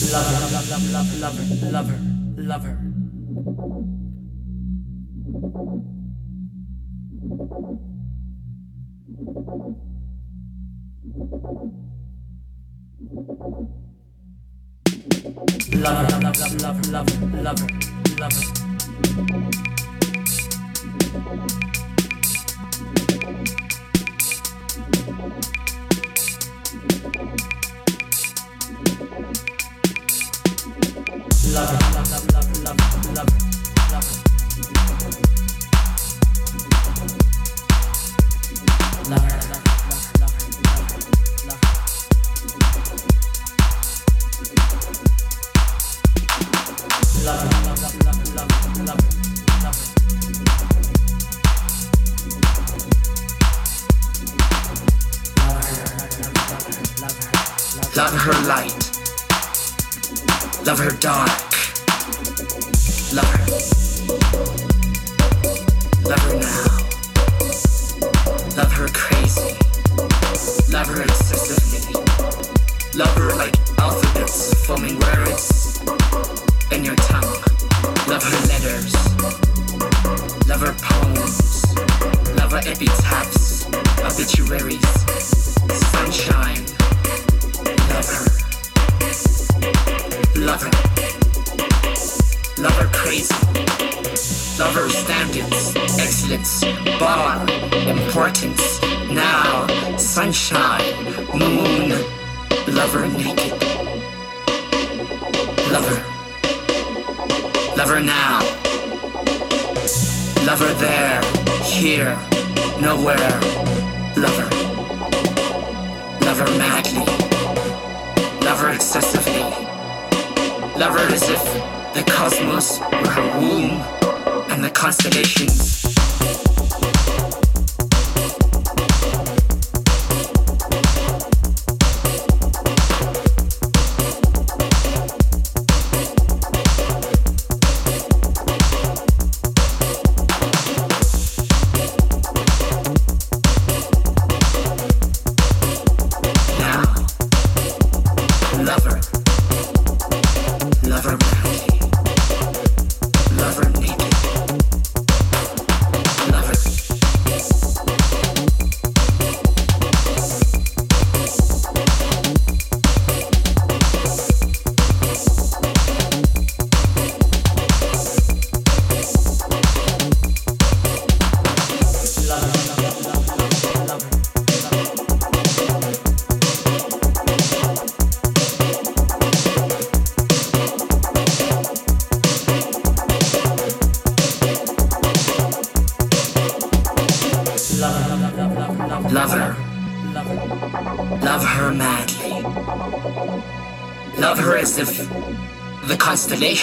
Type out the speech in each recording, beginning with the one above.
Lover, lover, lover, lover, lover, lover. love lover, love lover, lover, lover. Thank you. love her light love her dot.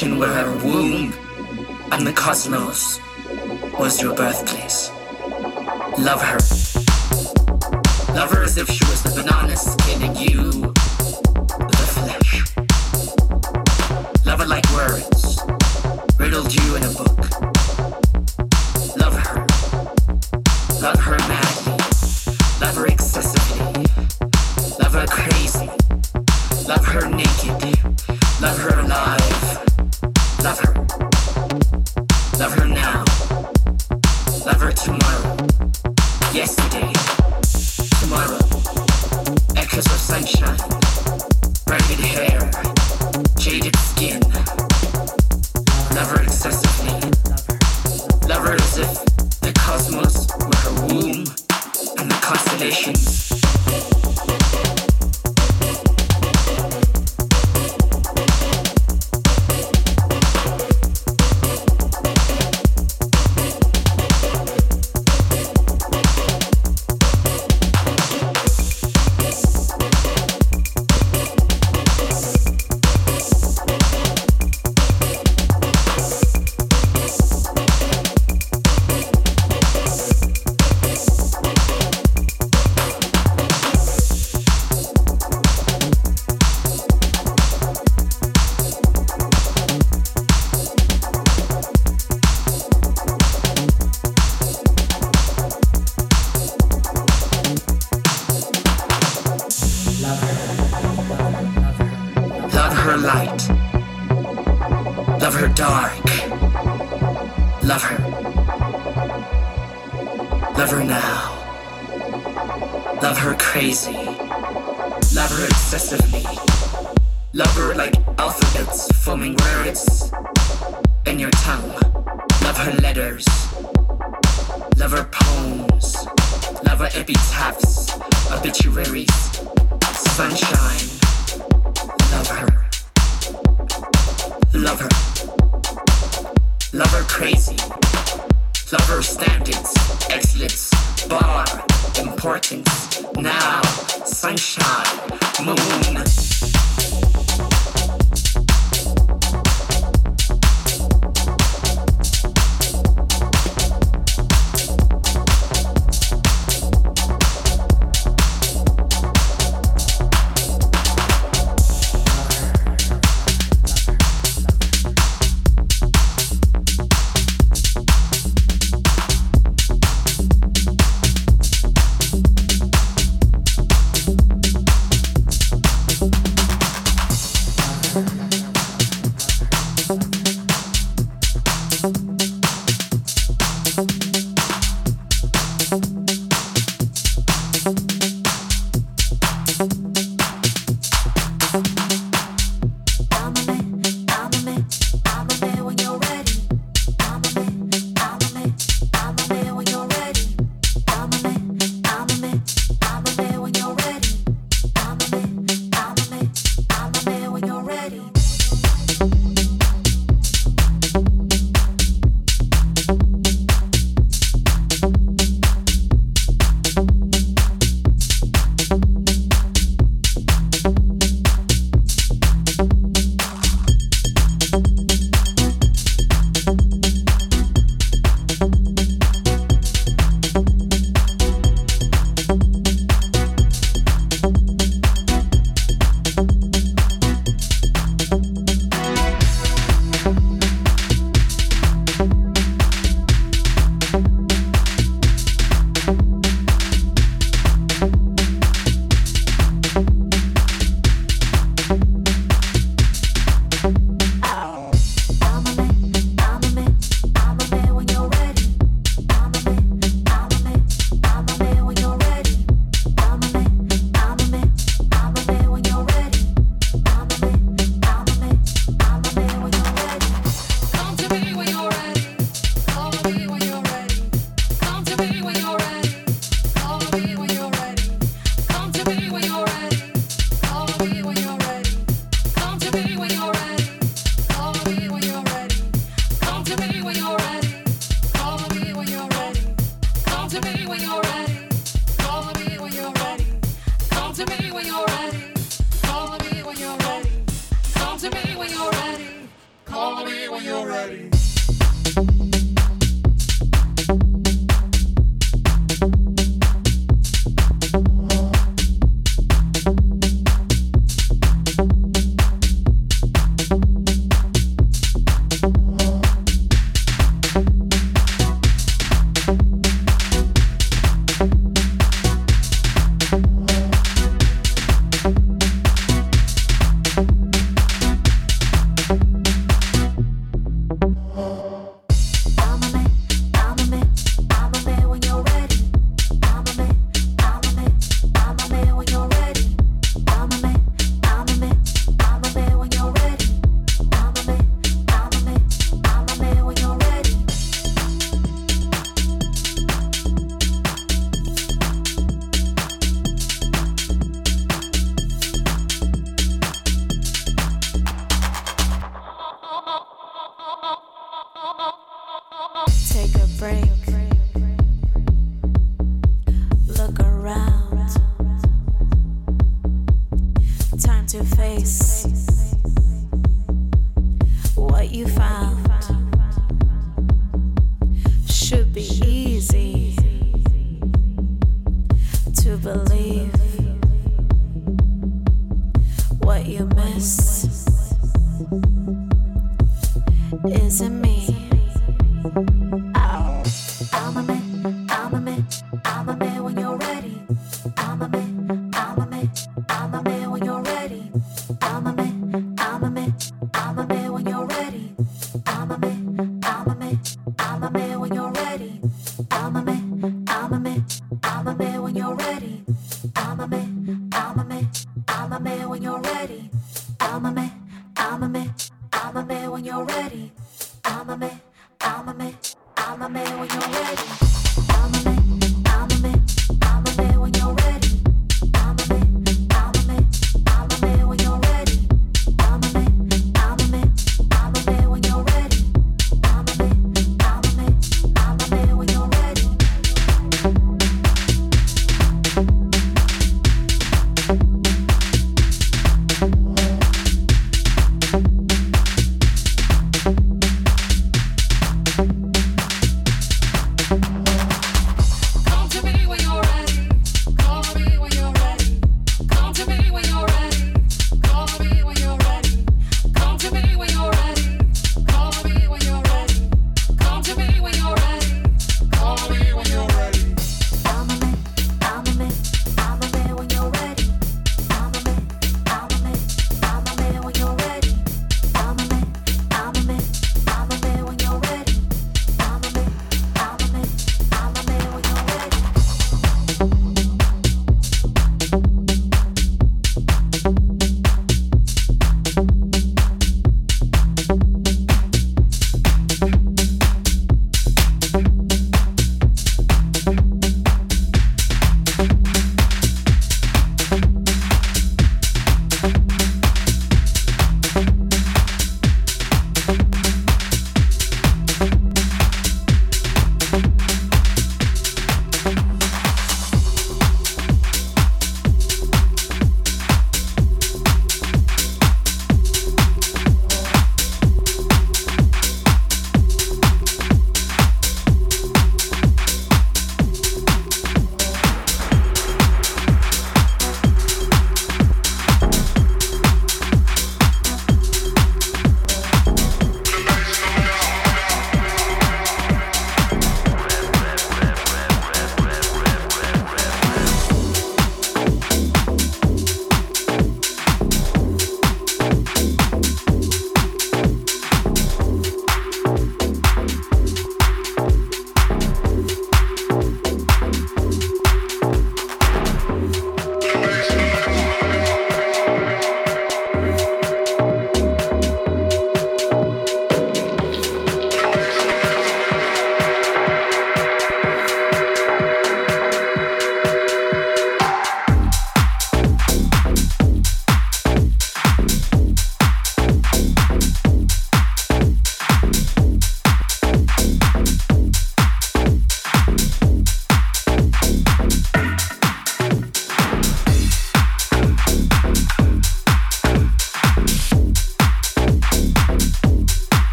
action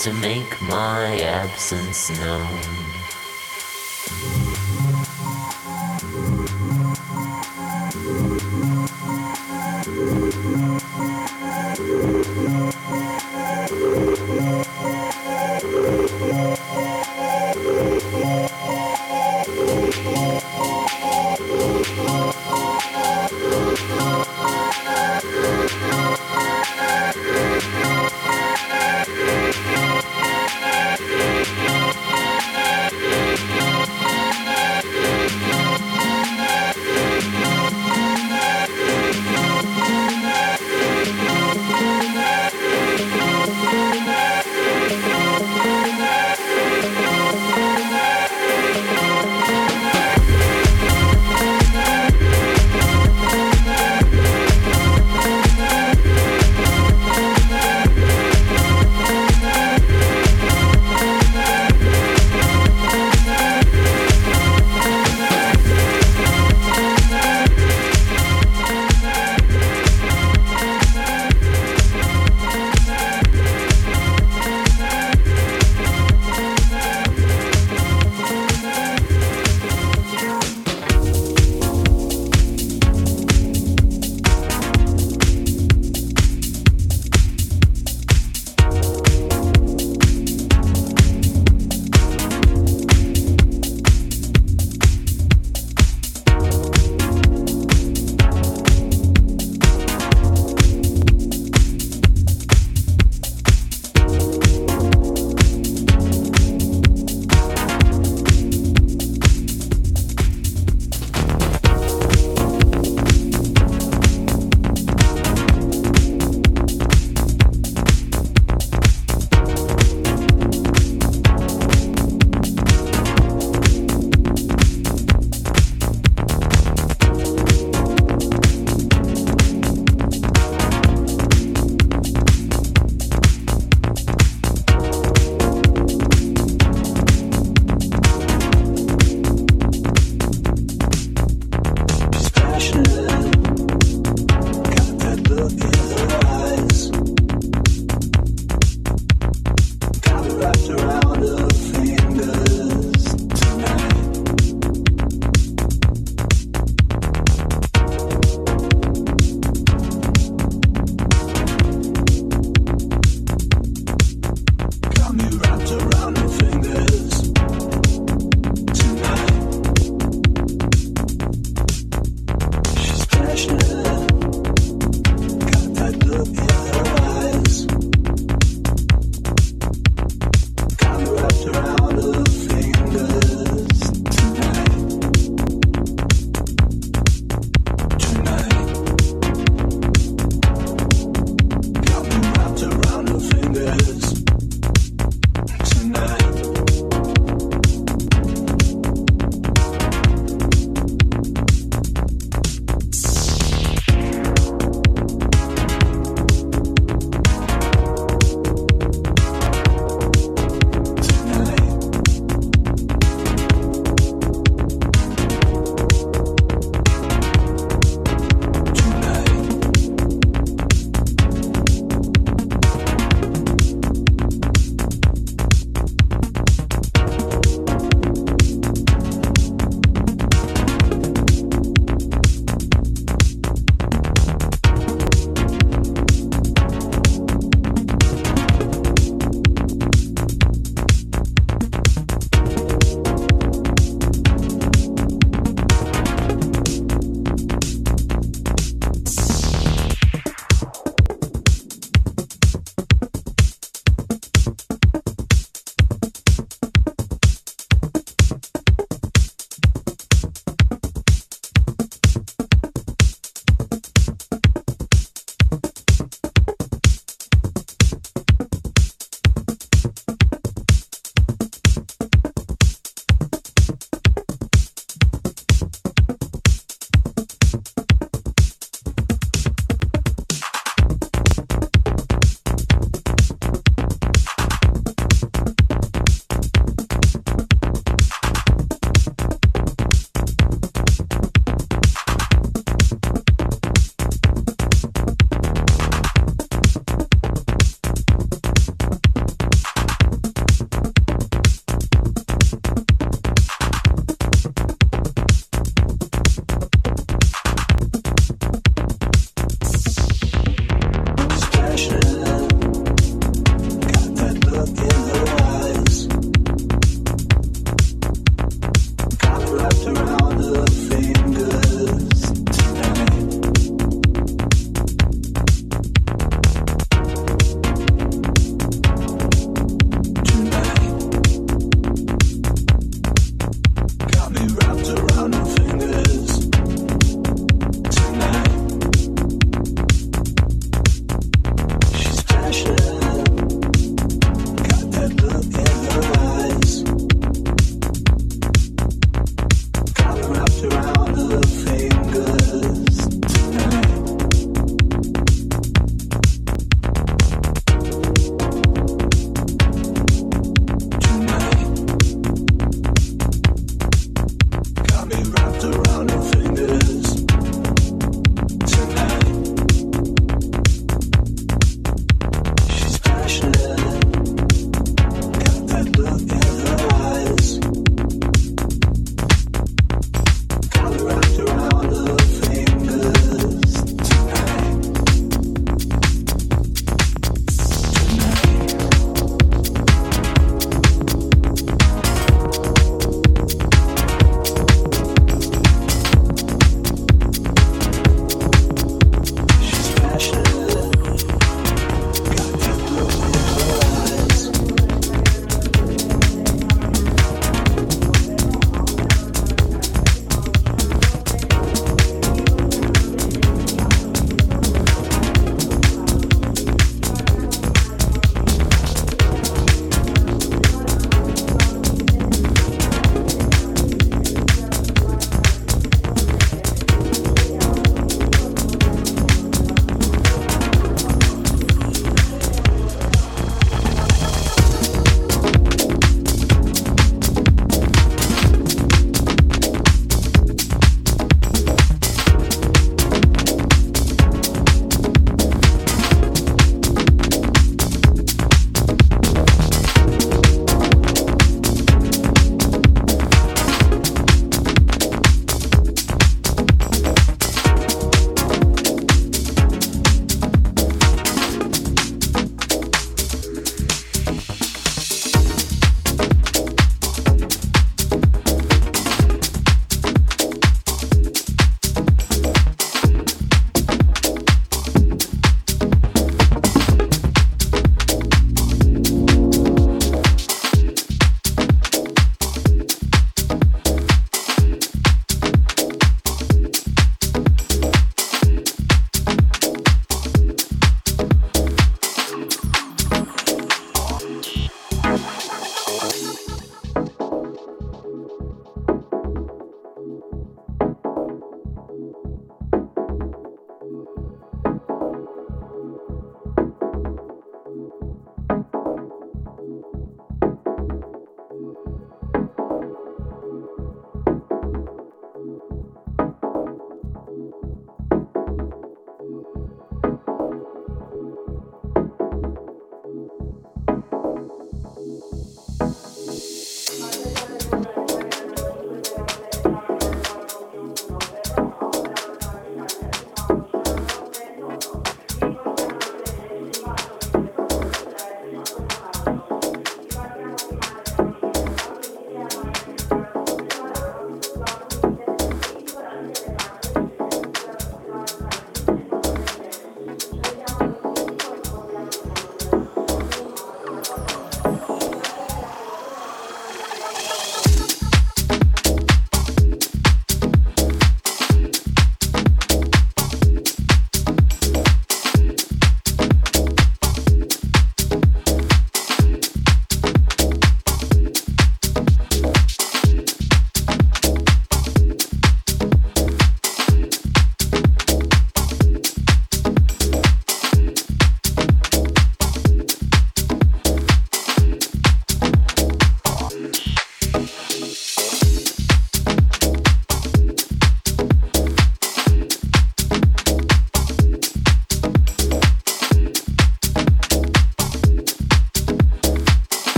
to make my absence known.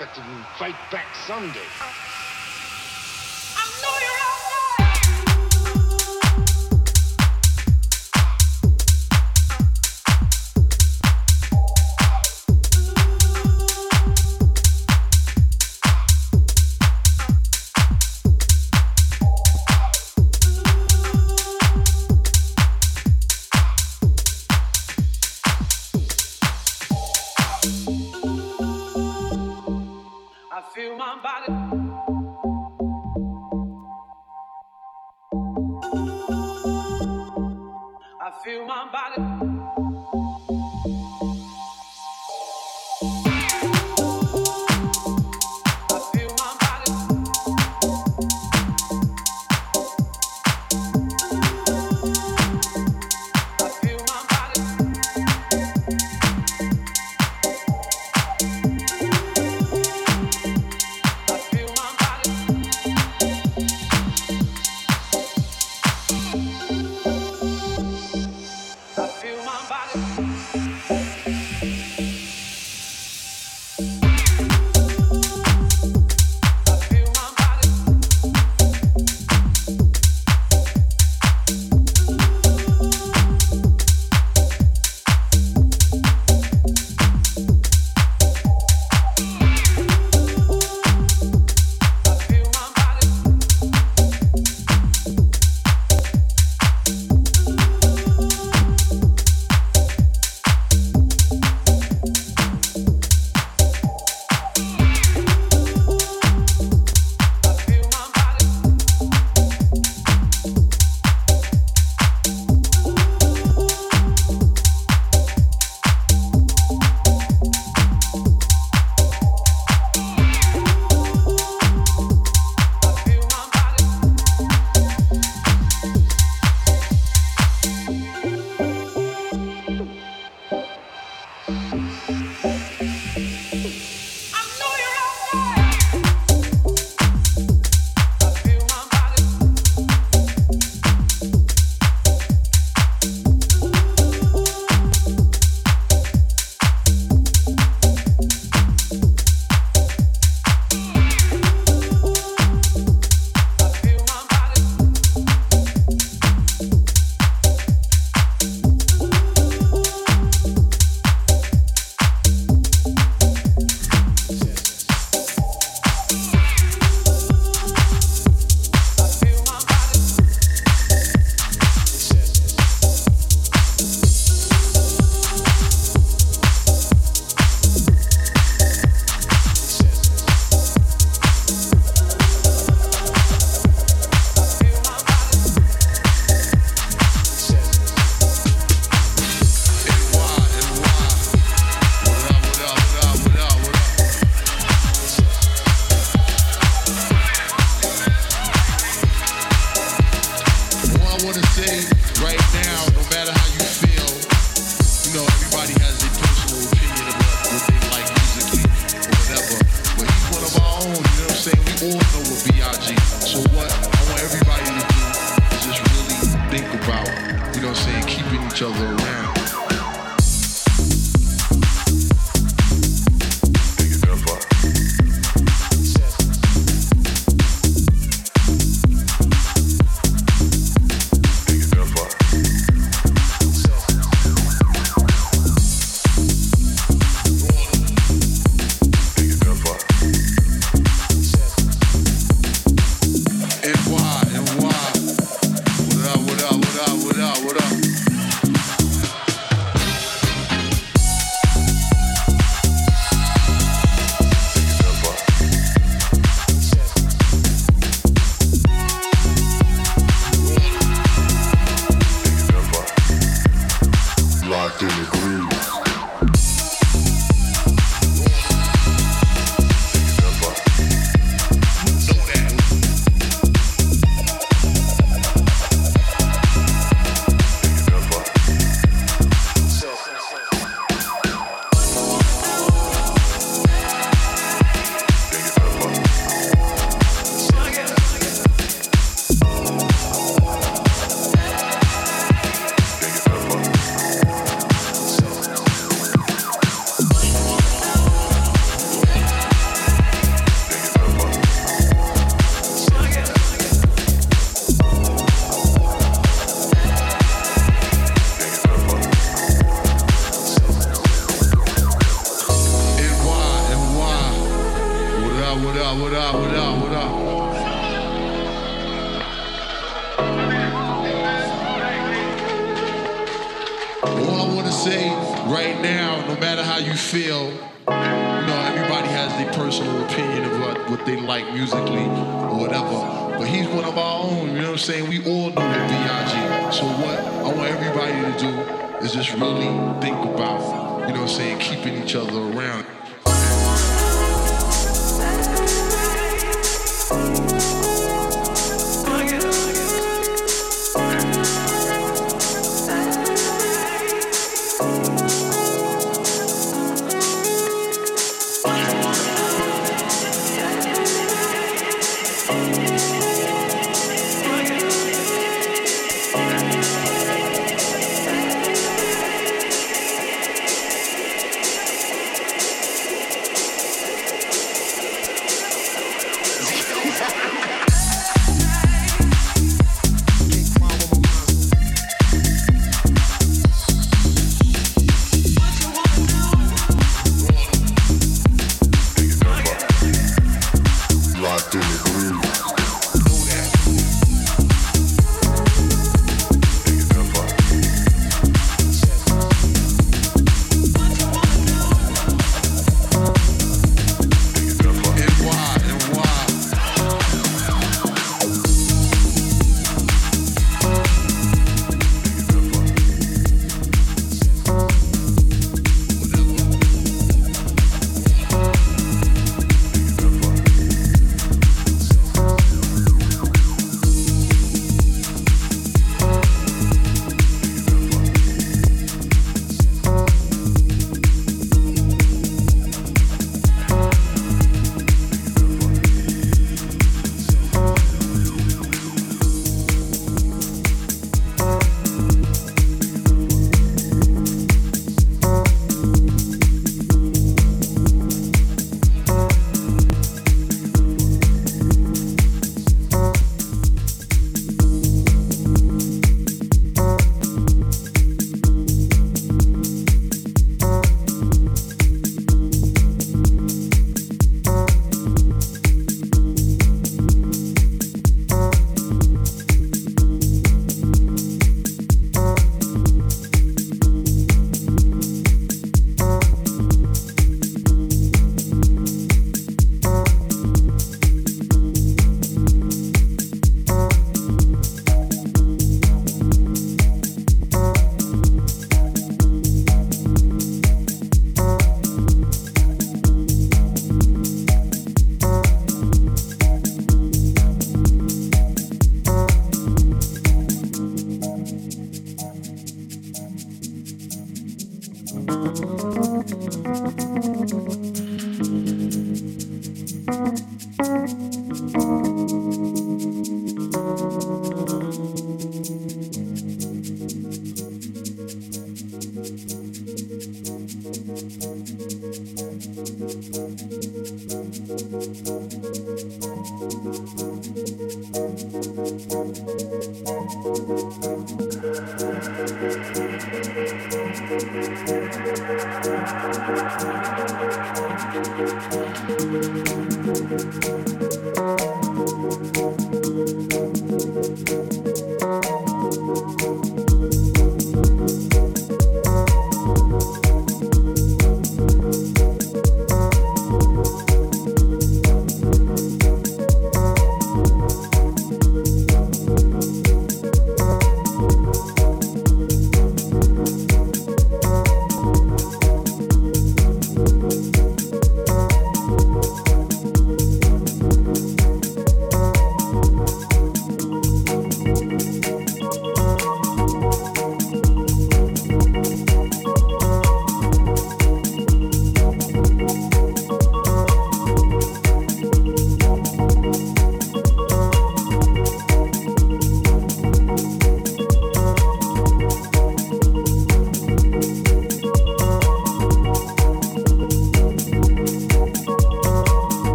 Expect to fight back someday.